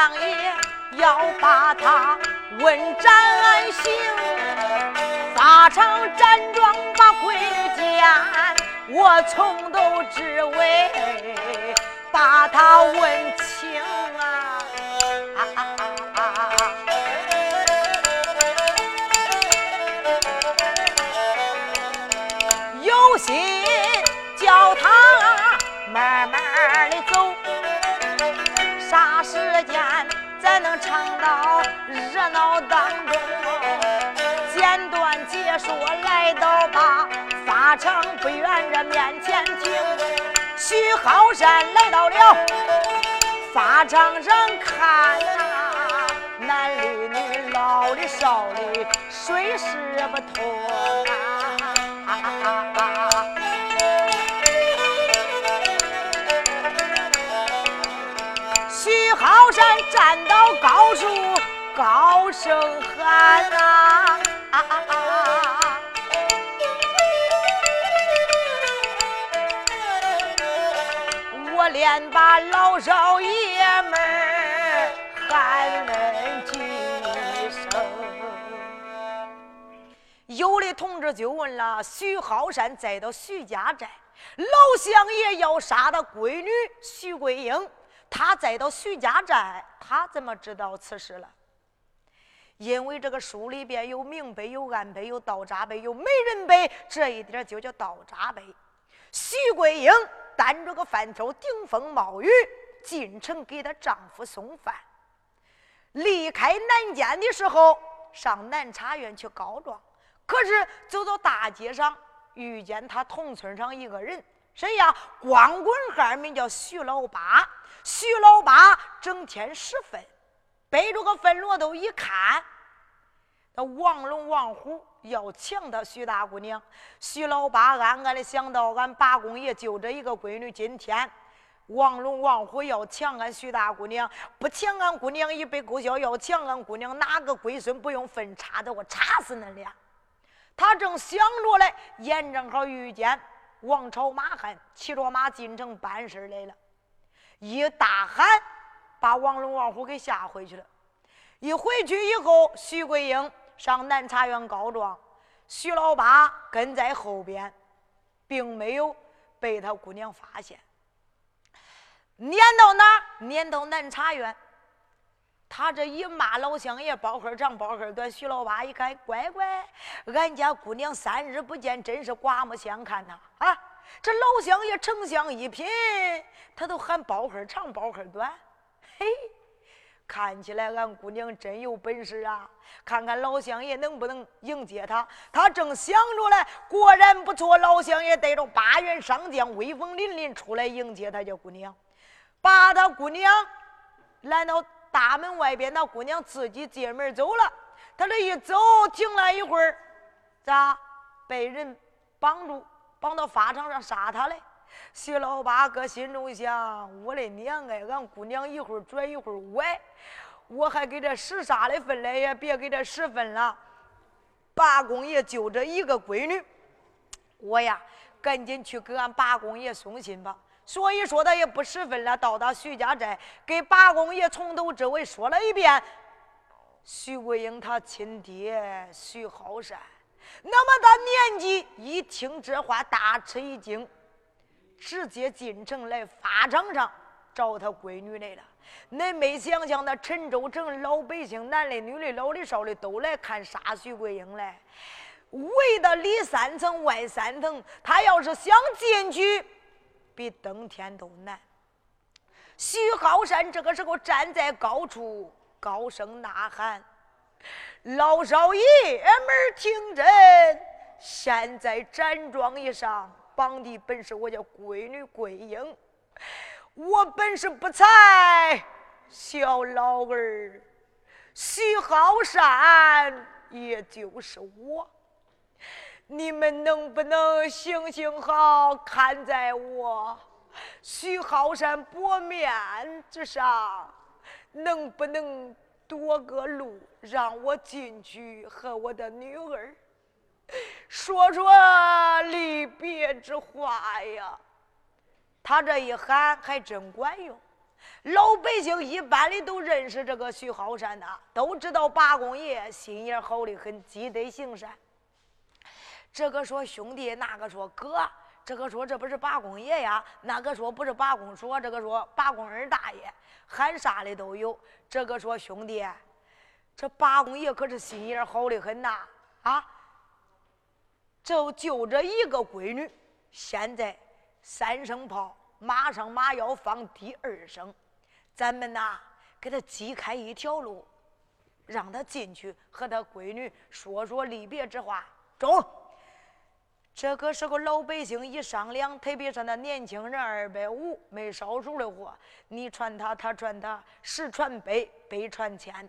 相爷要把他问斩刑，法场站桩把闺女见，我从头至尾把他问热闹当中？简短解说来到吧法场不远这面前停，徐浩山来到了法场上看呐，男的女老的少的谁是不同啊？徐浩山站到高处，高声喊呐、我连把老少爷们儿喊恁几声。有的同志就问了：徐浩山栽到徐家寨，老乡爷要杀他闺女徐桂英，他栽到徐家寨，他怎么知道此事了？因为这个书里边有明碑、有暗碑、有道札碑、有美人碑，这一点就叫道札碑。徐桂英担着个饭条，顶风冒雨进城给她丈夫送饭。离开南监的时候，上南茶园去告状。可是走到大街上，遇见他同村上一个人，谁呀？光棍汉名叫徐老八。徐老八整天拾粪，背着个粪骡头一看，那王龙王虎要抢他徐大姑娘。徐老八暗暗的想到：俺八公爷就这一个闺女，今天王龙王虎要抢俺徐大姑娘，不抢俺姑娘一杯勾销，要抢俺姑娘，哪个龟孙不用粪插的？我叉死恁俩！他正想着嘞，眼正好遇见王朝马汉骑着马进城办事来了，一大喊，把王龙王虎给吓回去了。一回去以后，徐桂英上南茶园告状，徐老八跟在后边，并没有被他姑娘发现。撵到哪儿？撵到南茶园。他这一骂老乡爷包黑长包黑短，徐老八一看，乖乖，俺家姑娘三日不见，真是刮目相看呐！啊，这老乡爷丞相一品，他都喊包黑长包黑短，嘿，看起来俺姑娘真有本事啊！看看老乡爷能不能迎接她。他正想着嘞，果然不错，老乡爷带着八员上将，威风凛凛出来迎接他家姑娘，把他姑娘拦到。大门外边，那姑娘自己进门走了。她这一走，停了一会儿，咋被人绑住，绑到法场上杀她嘞？徐老八搁心中想：我的娘哎，俺姑娘一会儿拽一会儿歪，我还给这使啥的分来也别给这十分了。八公爷就这一个闺女，我呀，赶紧去给俺八公爷送信吧。所以说他也不十分了，到达徐家寨，给八公爷从头至尾说了一遍。徐桂英他亲爹徐浩山，那么大年纪一听这话大吃一惊，直接进城来法场上找他闺女来了。恁没想想，那陈州城老百姓，男的女的老的少的都来看杀徐桂英来，围的里三层外三层，他要是想进去。比登天都难。徐浩山这个时候站在高处，高声呐喊：“老少爷们听真！现在展状一上，绑的本是我家闺女桂英。我本是不才，小老儿徐浩山，也就是我。你们能不能行行好，看在我徐浩山薄面之上，能不能多个路，让我进去和我的女儿 说说离别之话呀？他这一喊还真管用，老百姓一般的都认识这个徐浩山呐，都知道八公爷心眼好的很，积德行善。这个说兄弟，那个说哥，这个说这不是八公爷呀，那个说不是八公说，这个说八公二大爷，喊啥的都有。这个说兄弟，这八公爷可是心眼好的很呐啊！就就这一个闺女，现在三声炮，马上马要放第二声，咱们呐给他挤开一条路，让他进去和他闺女说说离别之话，中。这个时候，老百姓一商量，特别是那年轻人二百五没烧熟的货，你传他，他传他，十传百，百传千。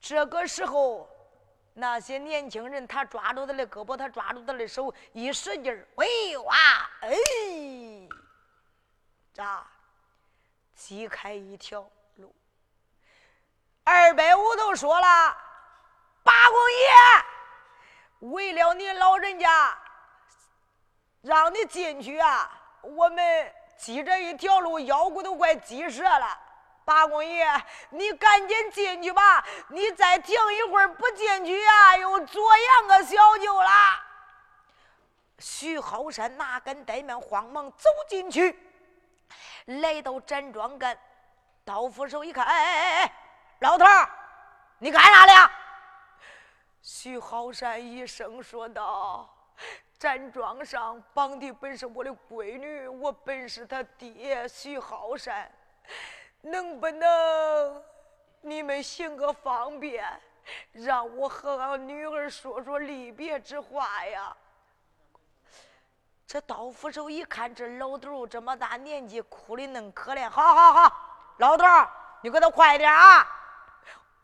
这个时候，那些年轻人他抓住他的胳膊，他抓住他的手，一使劲儿，喂哇，哎，咋？挤开一条路。二百五都说了，八公爷，为了你老人家。让你进去啊！我们挤这一条路，腰骨都快挤折了。八公爷，你赶紧进去吧！你再停一会儿不进去啊，又左阳个小舅啦。徐好山哪敢怠慢，慌忙走进去，来到站桩杆，刀斧手一看，哎哎哎哎，老头儿，你干啥的？徐好山一声说道。站桩上绑的本是我的闺女，我本是他爹徐好山，能不能你们行个方便，让我和俺女儿说说离别之话呀？这刀斧手一看这老头这么大年纪，哭的恁可怜，好好好，老头你给他快点啊，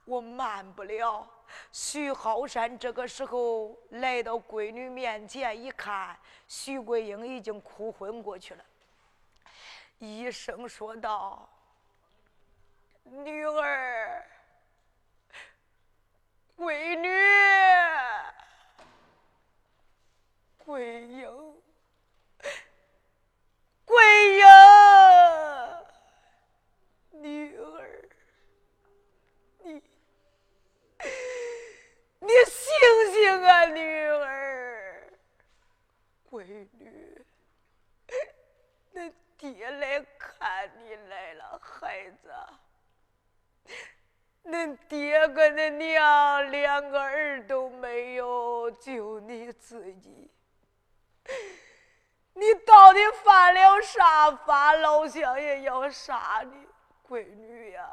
我慢不了。徐浩山这个时候来到闺女面前，一看，徐桂英已经哭昏过去了，医生说道：“女儿，闺女，桂英，桂英，女儿，你。”你醒醒啊，女儿，闺女，恁爹来看你来了，孩子。恁爹跟恁娘两个儿都没有，就你自己。你到底犯了啥法？老乡爷要杀你，闺女呀！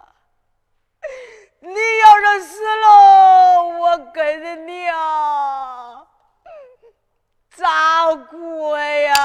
你要是死了，我跟恁娘，咋过呀？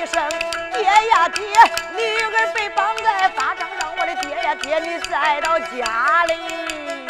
一声：“爹呀爹，女儿被绑在法场上，我的爹呀爹，你再到家里。”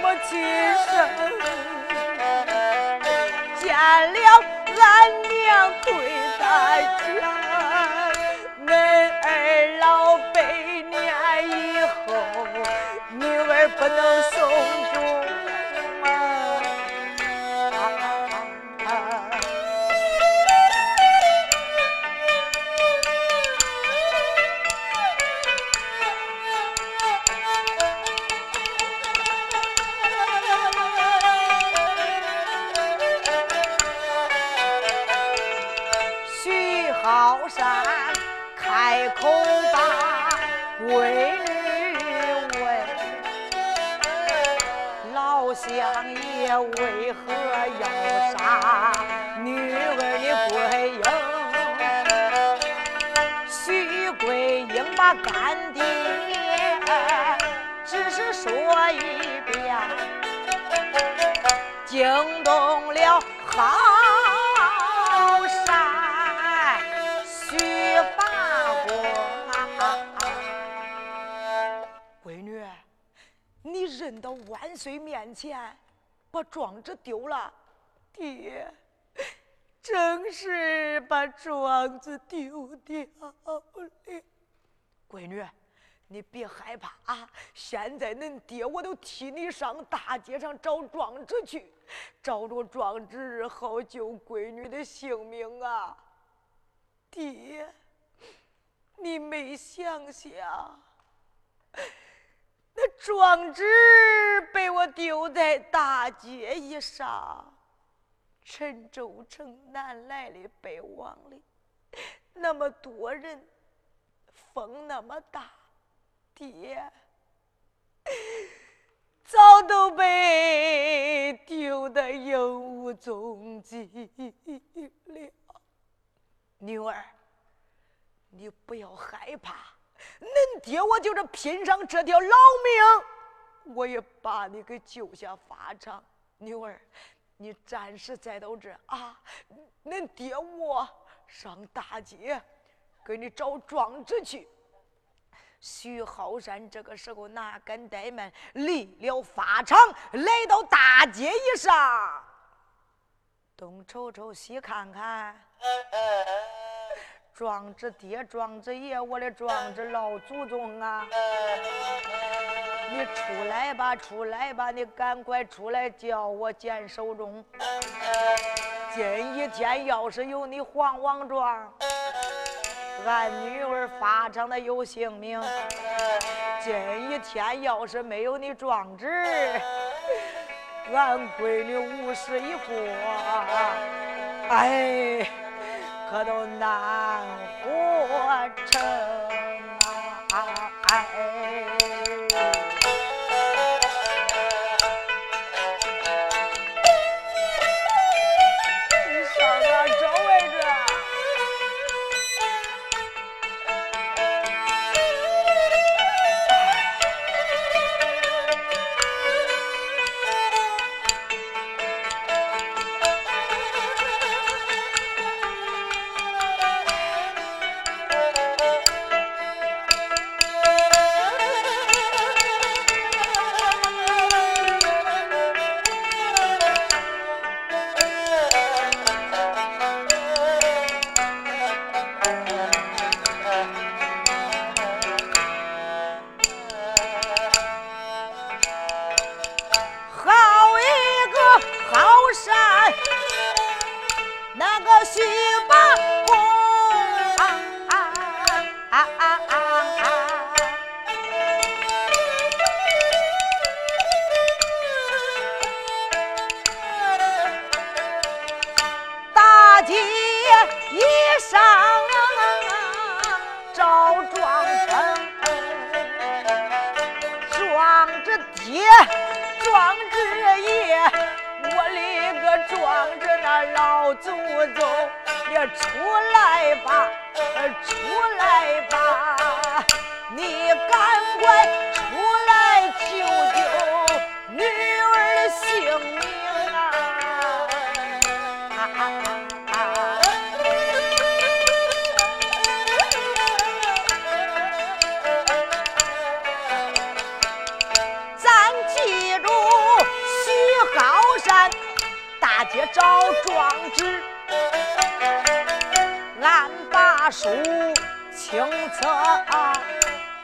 母亲生。见了俺娘对大家，恁二老百年以后，女儿不能送终。为何要杀女儿的桂英？徐桂英把干爹只是说一遍，惊动了好山徐八公。闺女，你认到万岁面前。把庄子丢了，爹，正是把庄子丢掉了。闺女，你别害怕啊！现在恁爹我都替你上大街上找庄子去，找着庄子好救闺女的性命啊！爹，你没想想？那状纸被我丢在大街一上，陈州城南来的北往的，那么多人，风那么大，爹早都被丢得影无踪迹了。女儿，你不要害怕。恁爹，我就是拼上这条老命，我也把你给救下法场。女儿，你暂时在到这啊。恁爹我上大街给你找状子去。徐浩山这个时候哪敢怠慢，离了法场，来到大街一上，东瞅瞅，西看看。壮子爹，壮子爷，我的壮子老祖宗啊！你出来吧，出来吧，你赶快出来叫我见手中。今一天要是有你黄王庄，俺女儿发长的有性命；今一天要是没有你壮子，俺闺女无事一过。哎。可都难活成。出来吧，出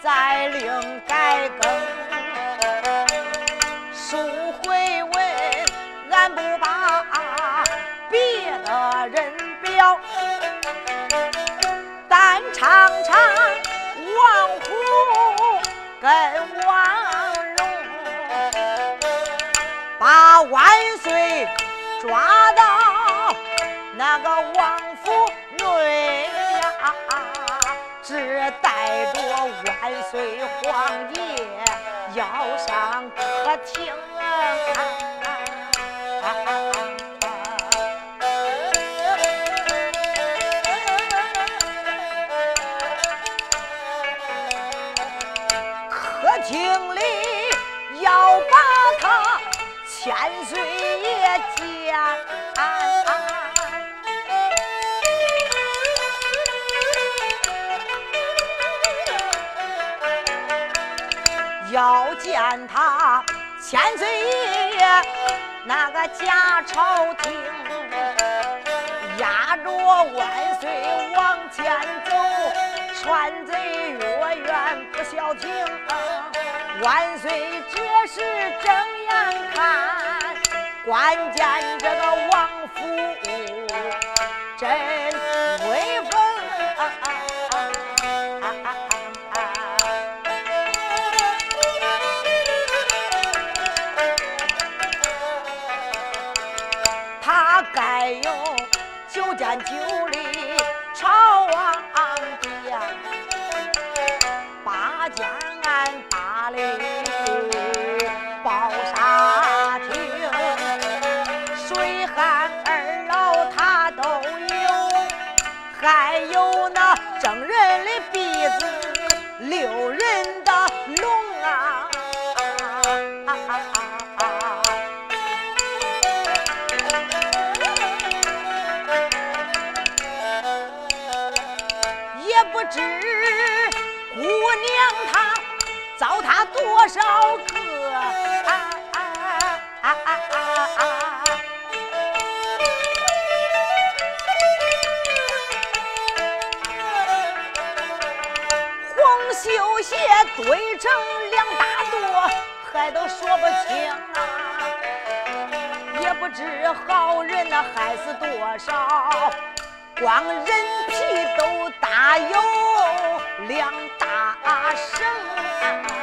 再另改更。书回文，俺不把别的人表，但常常王虎跟王龙把万岁。抓到那个王府内呀，只带着万岁皇爷要上客厅。千岁爷那个假朝廷，压着万岁往前走，川贼越远不消停。万岁这时睁眼看。关键这个王府真威风，九间多少个。绣鞋堆成两大垛，还都说不清啊！也不知好人那害死多少，光人皮都大有两大绳。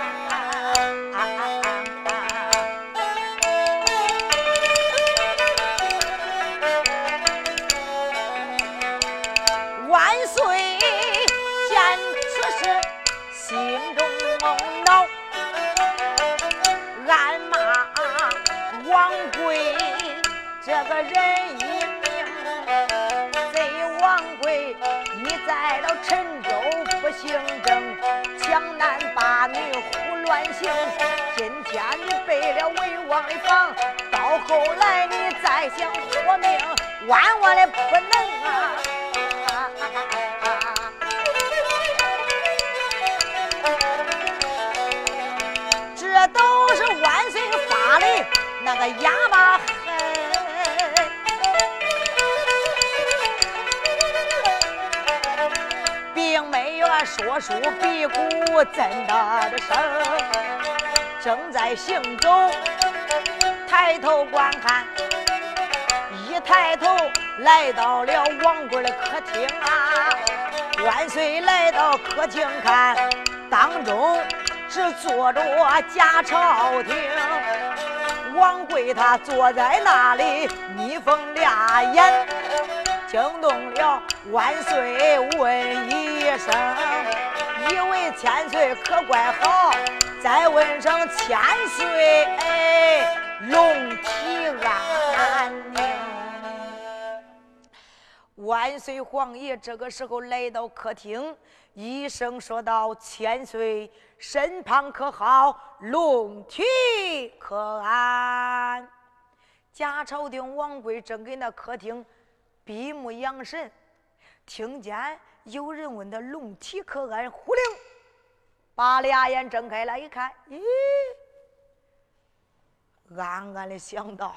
来到陈州不行正，强男霸女胡乱行。今天你背了魏王的房，到后来你再想活命，万万的不能啊！这都是万岁发的那个哑巴。我叔鼻骨震的的声，正在行走，抬头观看，一抬头来到了王贵的客厅啊！万岁来到客厅看，当中是坐着假朝廷，王贵他坐在那里眯缝俩眼。惊动了万岁，问一声，以为千岁可怪好。再问生千岁龙体安宁。万岁皇爷这个时候来到客厅，一声说道：“千岁身旁可好？龙体可安？”贾朝廷王贵正给那客厅闭目养神，听见有人问他龙体可安，忽灵把俩眼睁开了，一看，咦，暗暗的想到。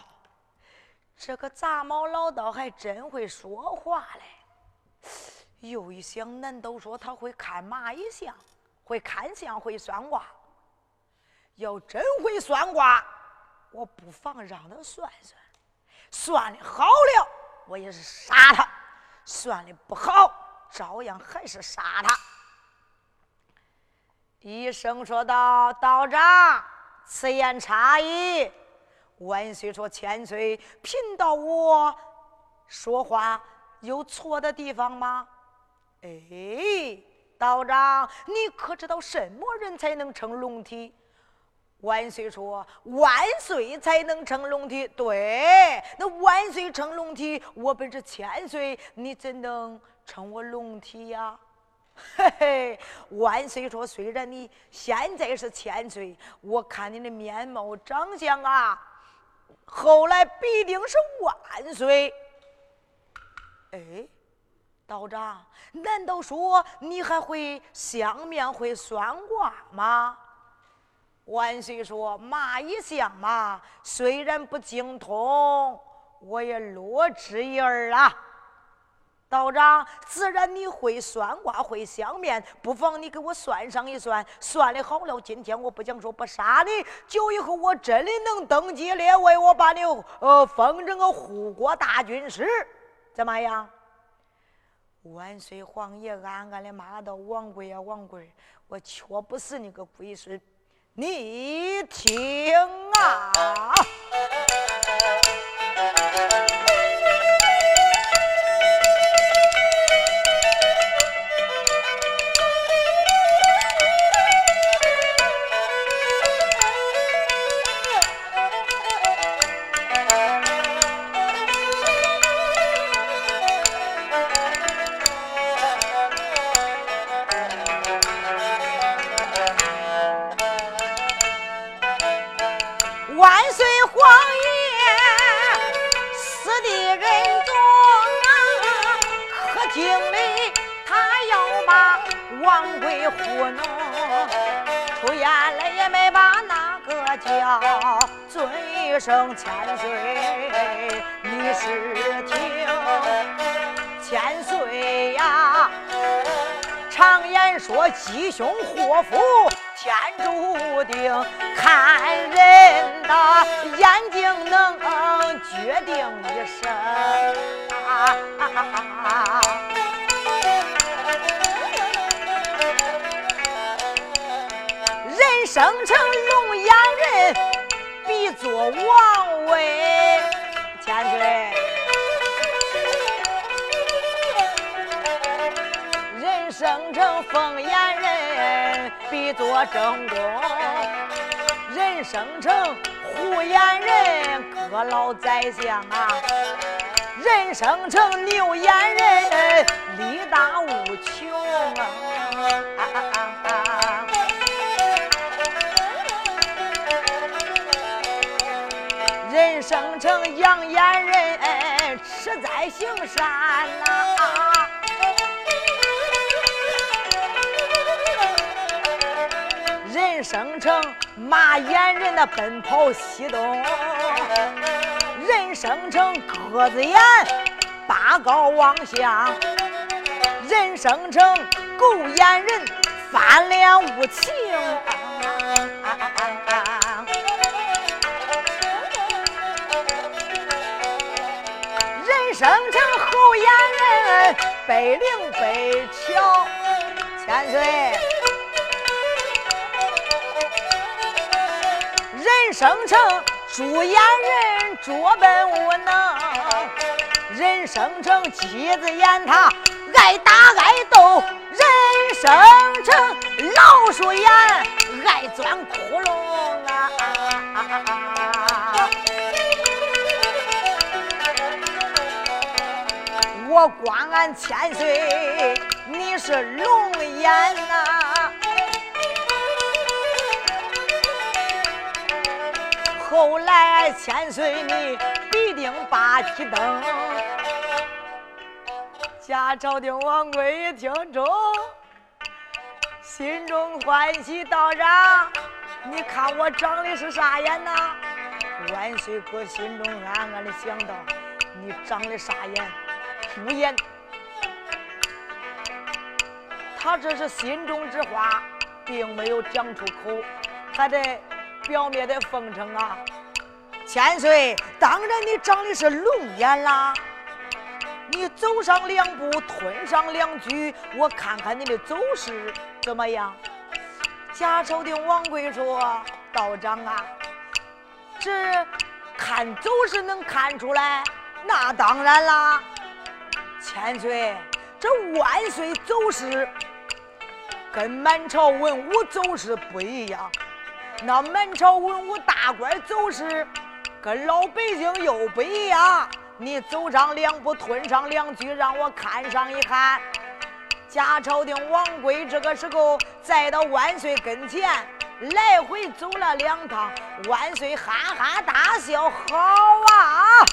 这个杂毛老道还真会说话嘞！又一想，难道说他会看蚂蚁相，会看相，会算卦？要真会算卦，我不妨让他算算。算的好了，我也是杀他；算的不好，照样还是杀他。医生说道：“道长，此言差矣。”万岁说：“千岁，贫道我说话有错的地方吗？”哎，道长，你可知道什么人才能成龙体？万岁说：“万岁才能成龙体。”对，那万岁成龙体，我本是千岁，你怎能称我龙体呀？嘿嘿，万岁说：“虽然你现在是千岁，我看你的面貌长相啊。”后来必定是万岁。哎，道长，难道说你还会相面、会算卦吗？万岁说：“马一相嘛，虽然不精通，我也略知一二啊。”道长，自然你会算卦，会相面，不妨你给我算上一算。算的好了，今天我不讲说不杀你，就以后我真的能登基列位，我把你呃封成个护国大军师，怎么样？万岁皇爷暗暗的骂道：“王贵呀，王贵，我确不是你个龟孙，你听啊！”常言说吉凶祸福天注定，看人的眼睛能决定一生。人生成龙眼人。必做王位，千岁。生成凤眼人，比做正宫；人生成虎眼人，阁老宰相啊；人生成牛眼人，力大无穷啊。人生成羊眼人，实在行善呐；人生成马眼人，那奔跑西东；人生成鸽子眼，八高望下；人生成狗眼人，翻脸无情。人生成猴眼人，背灵生成猪眼人，拙笨无能；人生成鸡子眼，他爱打爱斗；人生成老鼠眼，爱钻窟窿啊！我光俺千岁，你是龙眼呐！后来千岁你必定把提登。家朝廷王贵一听中，心中欢喜道长，你看我长的是啥眼呐？万岁哥心中暗暗的想到，你长的啥眼？猪眼。他这是心中之话，并没有讲出口，还得表面的奉承啊。千岁，当然你长的是龙眼啦。你走上两步，吞上两句，我看看你的走势怎么样？贾朝的王贵说：“道长啊，这看走势能看出来？那当然啦。千岁，这万岁走势跟满朝文武走势不一样。那满朝文武大官走势跟老百姓又不一样。”你走上两步，吞上两句，让我看上一看。假朝廷王贵这个时候再到万岁跟前，来回走了两趟。万岁哈哈大笑：“好啊，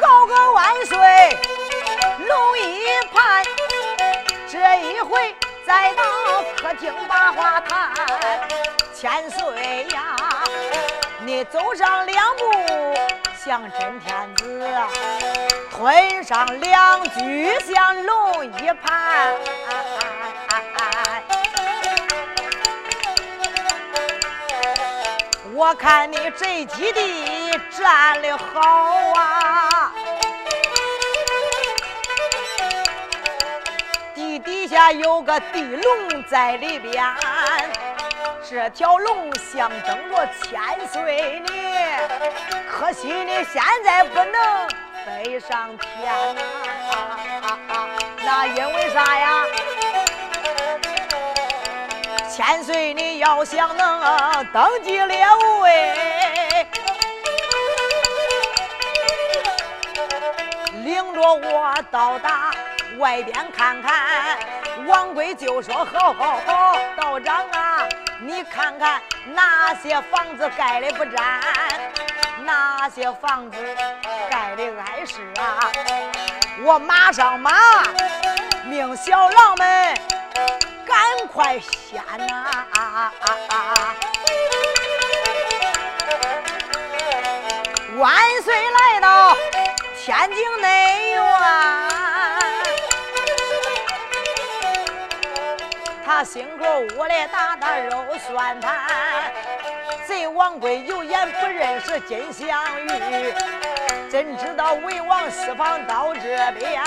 好个万岁这一回再到客厅把话谈。”千岁呀，你走上两步像真天子，吞上两句像龙一盘。我看你这基地站的好啊，下有个地龙在里边。这条龙象征着千岁你，可惜你现在不能飞上天呐！那因为啥呀？千岁你要想能登基列位，领着我到达外边看看。王贵就说：好好好，道长啊！你看看哪些房子盖的不沾，哪些房子盖的碍事啊！我马上马命小郎们赶快掀呐！万岁来到天津内院。他心口屋里打打肉酸摊，贼王贵有眼不认识金镶玉，怎知道魏王私访到这边？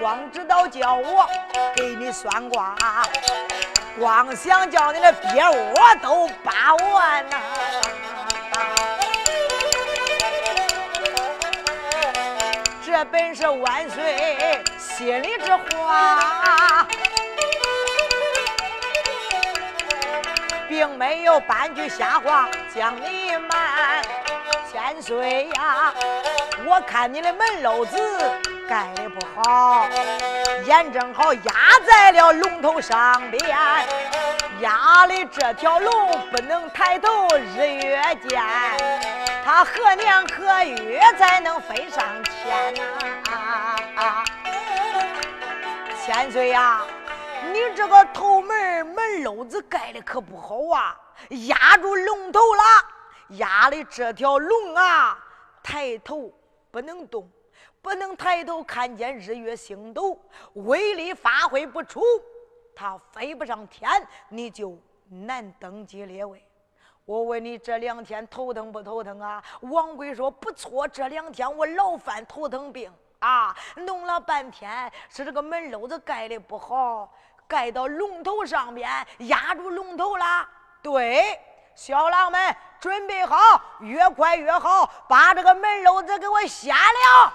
光知道叫我给你算卦，光想叫你的鳖窝都扒完呐！这本是万岁心里之话。并没有半句瞎话将你瞒，千岁呀！我看你的门楼子盖的不好，眼正好压在了龙头上边，压的这条龙不能抬头日月见，它何年何月才能飞上天呐？千岁呀！你这个头门门篓子盖的可不好啊，压住龙头了，压的这条龙啊，抬头不能动，不能抬头看见日月星斗，威力发挥不出，它飞不上天，你就难登基列位。我问你这两天头疼不头疼啊？王贵说不错，这两天我老犯头疼病啊，弄了半天是这个门篓子盖的不好。盖到龙头上边，压住龙头了。对，小郎们准备好，越快越好，把这个门楼子给我掀了。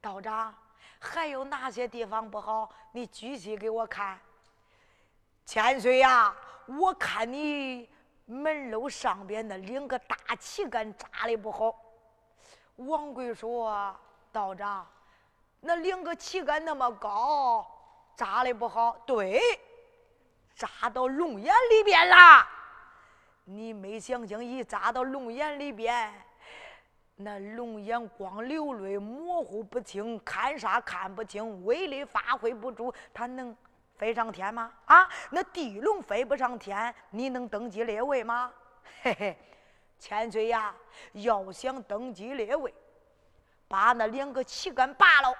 道长，还有哪些地方不好？你具体给我看。千岁呀，我看你门楼上边那两个大旗杆扎的不好。王贵说：“道长，那两个旗杆那么高，扎的不好。对，扎到龙眼里边了。你没想想，一扎到龙眼里边，那龙眼光流泪，模糊不清，看啥看不清，威力发挥不住，他能飞上天吗？啊，那地龙飞不上天，你能登基列位吗？嘿嘿。”千岁呀，要想登基列位，把那两个旗杆拔了。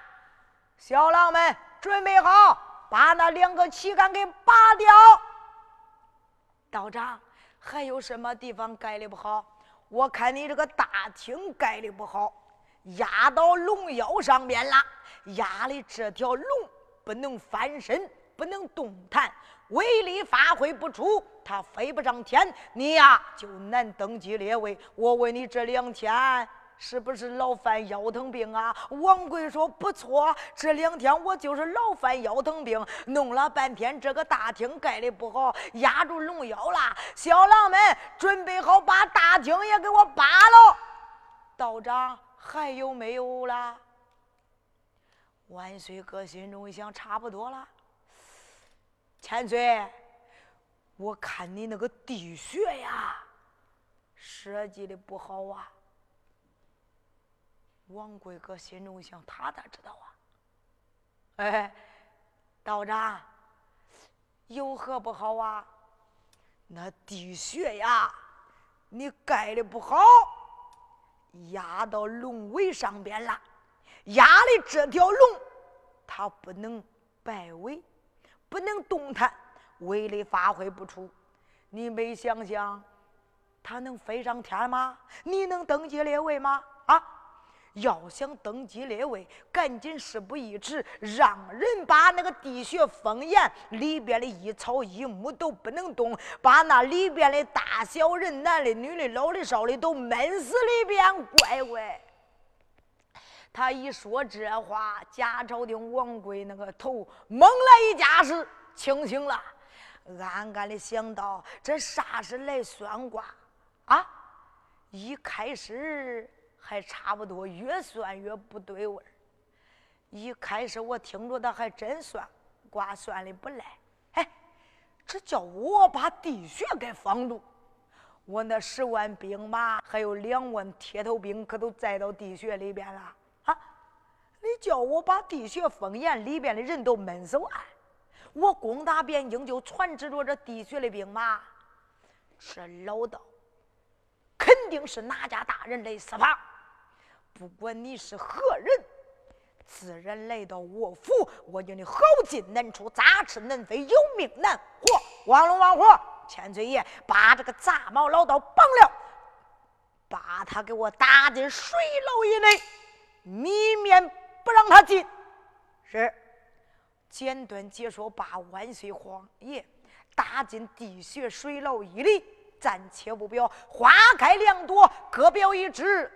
小郎们准备好，把那两个旗杆给拔掉。道长，还有什么地方盖的不好？我看你这个大厅盖的不好，压到龙腰上面了，压的这条龙不能翻身，不能动弹。威力发挥不出，它飞不上天，你呀就难登基列位。我问你这两天是不是老犯腰疼病啊？王贵说不错，这两天我就是老犯腰疼病，弄了半天这个大厅盖的不好，压住龙腰了。小郎们准备好，把大厅也给我扒了。道长还有没有啦？万岁哥心中一想，差不多了。千岁，我看你那个地穴呀，设计的不好啊。王贵哥心中想，他咋知道啊？哎，道长，有何不好啊？那地穴呀，你盖的不好，压到龙尾上边了，压的这条龙，它不能摆尾。不能动弹，威力发挥不出。你没想想，他能飞上天吗？你能登基列位吗？啊！要想登基列位，赶紧事不宜迟，让人把那个地穴封严，里边的一草一木都不能动，把那里边的大小人、男的、女的、老的、少的都闷死里边。乖乖！他一说这话，贾朝廷王贵那个头猛来一架势，清醒了，暗暗的想到：这啥是来算卦啊？一开始还差不多，越算越不对味儿。一开始我听着他还真算卦算的不赖，哎，这叫我把地穴给封住，我那十万兵马还有两万铁头兵可都栽到地穴里边了啊。你叫我把地穴封严，里边的人都闷死完，我攻打汴京就传旨着这地穴的兵马。这老道肯定是哪家大人来私访，不管你是何人，自然来到我府，我叫你好进难出，杂吃难飞，有命难活。王龙王虎，千岁爷把这个杂毛老道绑了，把他给我打进水牢以内，米面。不让他进，是简短解说。把万岁皇爷打进地穴水牢以里，暂且不表。花开两朵，各表一枝。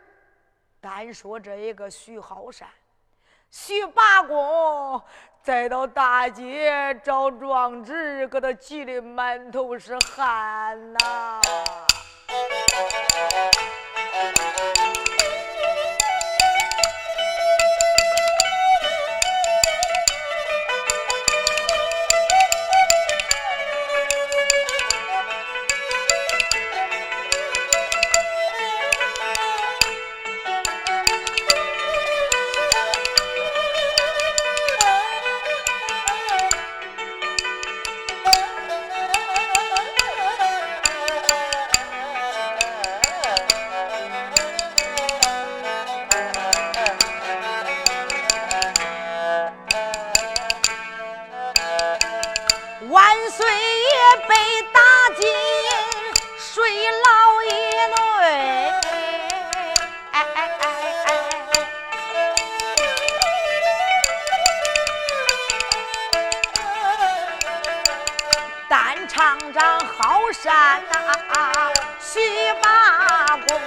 单说这一个徐浩山、徐八公，再到大街找壮志，给他急的满头是汗呐。山呐西八公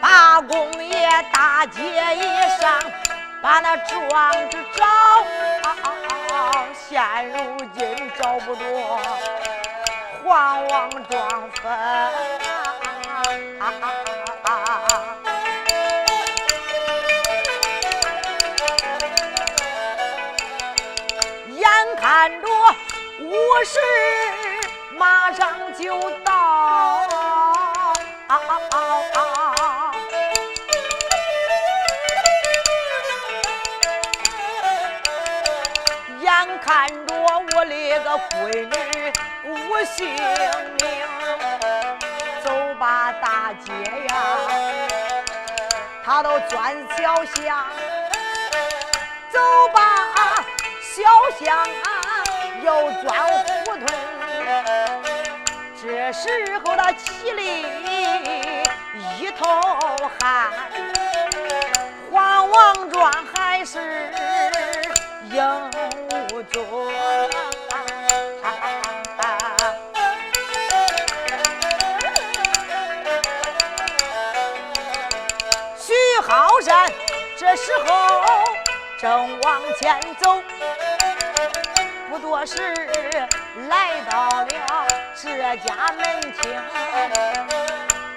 八公也大街一上把那庄子找现如今找不着黄王庄坟眼看着五十马上就到。眼看着我那个闺女无性命，走吧大街呀，他都钻小巷，走吧小巷啊，又钻。这时候他气里一头汗，黄王庄还是应。徐浩山这时候正往前走，不多时来到了这家门厅，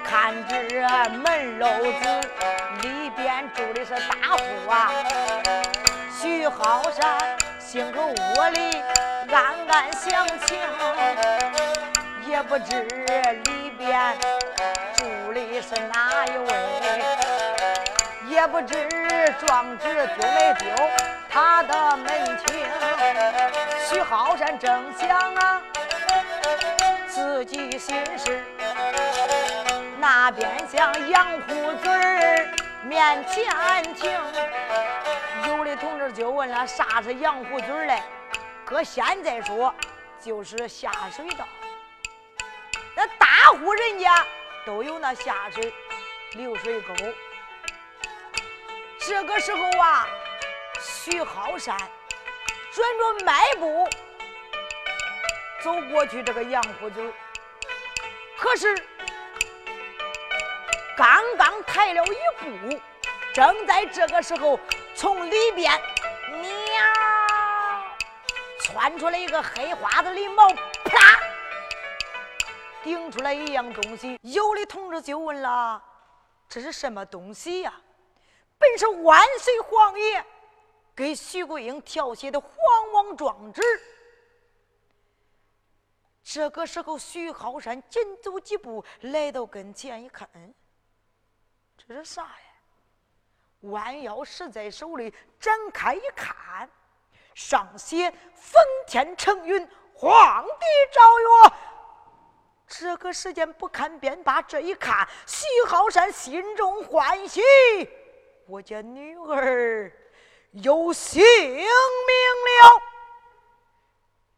看这门楼子里边住的是大户啊，徐浩山。进个屋里暗暗想情，也不知里边住的是哪一位，也不知壮志丢没丢他的门庭。徐浩山正想啊自己心事，那边向杨虎嘴儿面前听。有的同志就问了：“啥是羊胡嘴嘞？”搁现在说，就是下水道。那大户人家都有那下水流水沟。这个时候啊，徐浩山转着迈步走过去这个羊胡子可是刚刚抬了一步，正在这个时候。从里边，喵，窜出来一个黑花子狸猫，啪，顶出来一样东西。有的同志就问了：“这是什么东西呀？”本是万岁皇爷给徐桂英调写的皇王状纸。这个时候，徐浩山紧走几步来到跟前，一看，嗯，这是啥呀？弯腰拾在手里，展开一看，上写“奉天承运，皇帝诏曰”。这个时间不看便罢，这一看，徐浩山心中欢喜，我家女儿有性命了。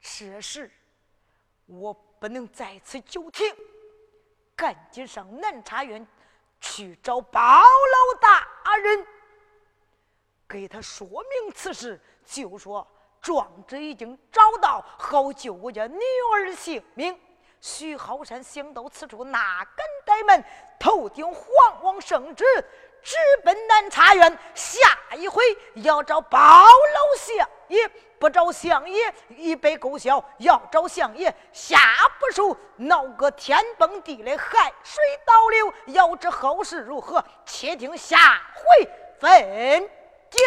这时我不能在此久停，赶紧上南茶园去找包老大人。给他说明此事，就说壮志已经找到，好救我家女儿性命。徐浩山想到此处，哪敢怠慢，头顶皇王圣旨，直奔南茶园。下一回要找包老相爷，不找相爷一杯勾销；要找相爷下不手，闹个天崩地裂，海水倒流。要知后事如何，且听下回分。解。